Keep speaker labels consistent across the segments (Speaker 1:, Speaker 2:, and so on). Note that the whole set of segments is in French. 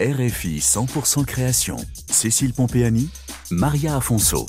Speaker 1: RFI 100% création. Cécile Pompéani, Maria Afonso.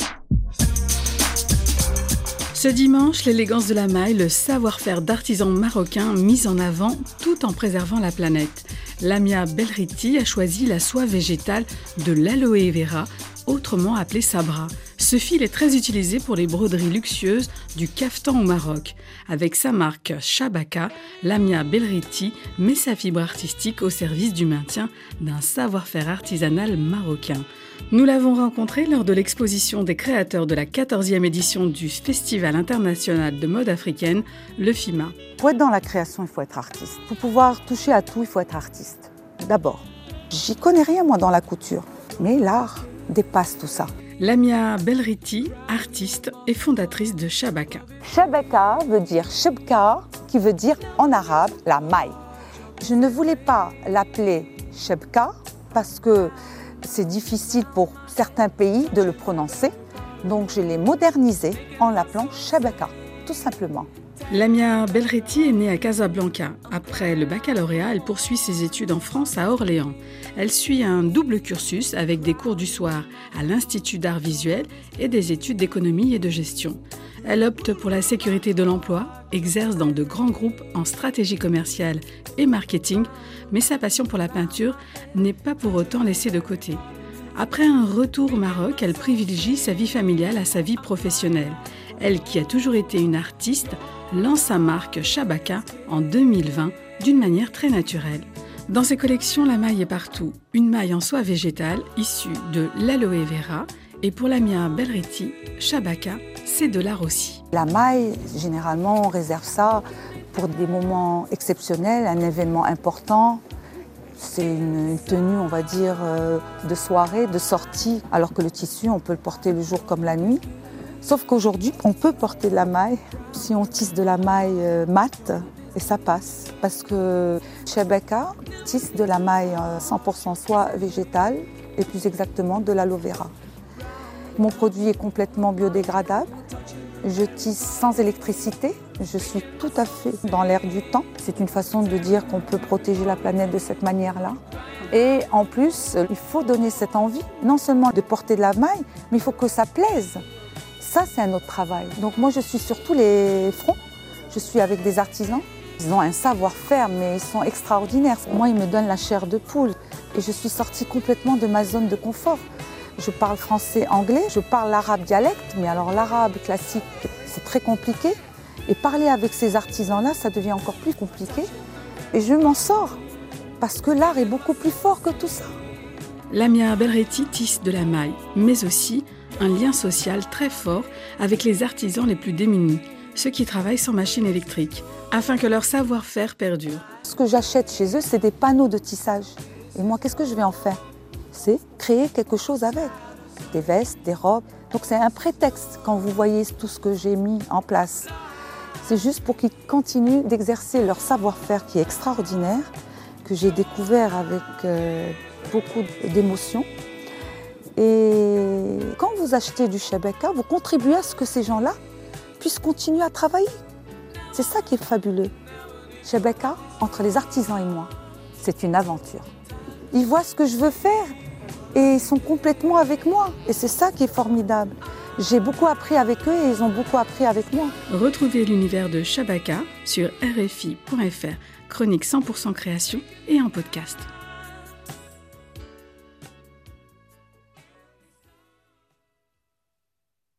Speaker 2: Ce dimanche, l'élégance de la maille, le savoir-faire d'artisans marocains mis en avant tout en préservant la planète. Lamia Belriti a choisi la soie végétale de l'aloe vera, autrement appelée sabra. Ce fil est très utilisé pour les broderies luxueuses du caftan au Maroc. Avec sa marque Shabaka, Lamia Belriti met sa fibre artistique au service du maintien d'un savoir-faire artisanal marocain. Nous l'avons rencontré lors de l'exposition des créateurs de la 14e édition du Festival international de mode africaine, le FIMA.
Speaker 3: Pour être dans la création, il faut être artiste. Pour pouvoir toucher à tout, il faut être artiste. D'abord, j'y connais rien moi dans la couture, mais l'art dépasse tout ça.
Speaker 2: Lamia Belriti, artiste et fondatrice de Shabaka.
Speaker 3: Shabaka veut dire Shebka, qui veut dire en arabe la maille. Je ne voulais pas l'appeler Shebka parce que c'est difficile pour certains pays de le prononcer. Donc je l'ai modernisé en l'appelant Shabaka, tout simplement.
Speaker 2: Lamia Belretti est née à Casablanca. Après le baccalauréat, elle poursuit ses études en France à Orléans. Elle suit un double cursus avec des cours du soir à l'Institut d'art visuel et des études d'économie et de gestion. Elle opte pour la sécurité de l'emploi, exerce dans de grands groupes en stratégie commerciale et marketing, mais sa passion pour la peinture n'est pas pour autant laissée de côté. Après un retour au Maroc, elle privilégie sa vie familiale à sa vie professionnelle. Elle, qui a toujours été une artiste, lance sa marque Shabaka en 2020 d'une manière très naturelle. Dans ses collections, la maille est partout. Une maille en soie végétale issue de l'aloe vera. Et pour la mienne Belretti, Shabaka, c'est de l'art aussi.
Speaker 3: La maille, généralement, on réserve ça pour des moments exceptionnels, un événement important. C'est une tenue, on va dire, euh, de soirée, de sortie, alors que le tissu, on peut le porter le jour comme la nuit. Sauf qu'aujourd'hui, on peut porter de la maille si on tisse de la maille euh, mate et ça passe. Parce que Chebeka tisse de la maille 100% euh, soie végétale et plus exactement de l'aloe vera. Mon produit est complètement biodégradable. Je tisse sans électricité. Je suis tout à fait dans l'air du temps. C'est une façon de dire qu'on peut protéger la planète de cette manière-là. Et en plus, il faut donner cette envie, non seulement de porter de la maille, mais il faut que ça plaise. Ça, c'est un autre travail. Donc moi, je suis sur tous les fronts. Je suis avec des artisans. Ils ont un savoir-faire, mais ils sont extraordinaires. Moi, ils me donnent la chair de poule. Et je suis sortie complètement de ma zone de confort. Je parle français, anglais, je parle l'arabe dialecte, mais alors l'arabe classique, c'est très compliqué. Et parler avec ces artisans-là, ça devient encore plus compliqué. Et je m'en sors, parce que l'art est beaucoup plus fort que tout ça.
Speaker 2: Lamia Belretti tisse de la maille, mais aussi un lien social très fort avec les artisans les plus démunis, ceux qui travaillent sans machine électrique, afin que leur savoir-faire perdure.
Speaker 3: Ce que j'achète chez eux, c'est des panneaux de tissage. Et moi, qu'est-ce que je vais en faire? C'est créer quelque chose avec. Des vestes, des robes. Donc c'est un prétexte quand vous voyez tout ce que j'ai mis en place. C'est juste pour qu'ils continuent d'exercer leur savoir-faire qui est extraordinaire, que j'ai découvert avec euh, beaucoup d'émotion. Et quand vous achetez du Shabaka, vous contribuez à ce que ces gens-là puissent continuer à travailler. C'est ça qui est fabuleux. Shabaka, entre les artisans et moi, c'est une aventure. Ils voient ce que je veux faire et ils sont complètement avec moi. Et c'est ça qui est formidable. J'ai beaucoup appris avec eux et ils ont beaucoup appris avec moi.
Speaker 2: Retrouvez l'univers de Shabaka sur rfi.fr, chronique 100% création et en podcast.